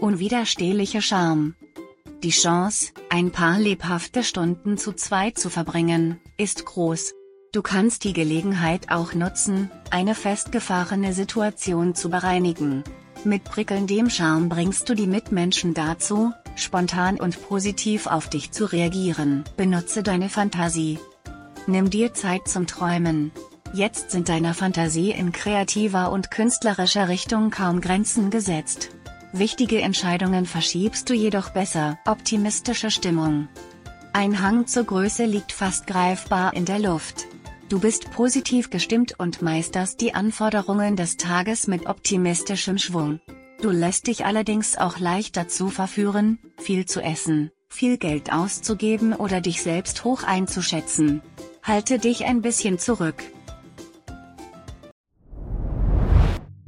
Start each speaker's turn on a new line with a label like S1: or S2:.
S1: Unwiderstehlicher Charme. Die Chance, ein paar lebhafte Stunden zu zweit zu verbringen, ist groß. Du kannst die Gelegenheit auch nutzen, eine festgefahrene Situation zu bereinigen. Mit prickelndem Charme bringst du die Mitmenschen dazu, spontan und positiv auf dich zu reagieren. Benutze deine Fantasie. Nimm dir Zeit zum Träumen. Jetzt sind deiner Fantasie in kreativer und künstlerischer Richtung kaum Grenzen gesetzt. Wichtige Entscheidungen verschiebst du jedoch besser. Optimistische Stimmung. Ein Hang zur Größe liegt fast greifbar in der Luft. Du bist positiv gestimmt und meisterst die Anforderungen des Tages mit optimistischem Schwung. Du lässt dich allerdings auch leicht dazu verführen, viel zu essen, viel Geld auszugeben oder dich selbst hoch einzuschätzen. Halte dich ein bisschen zurück.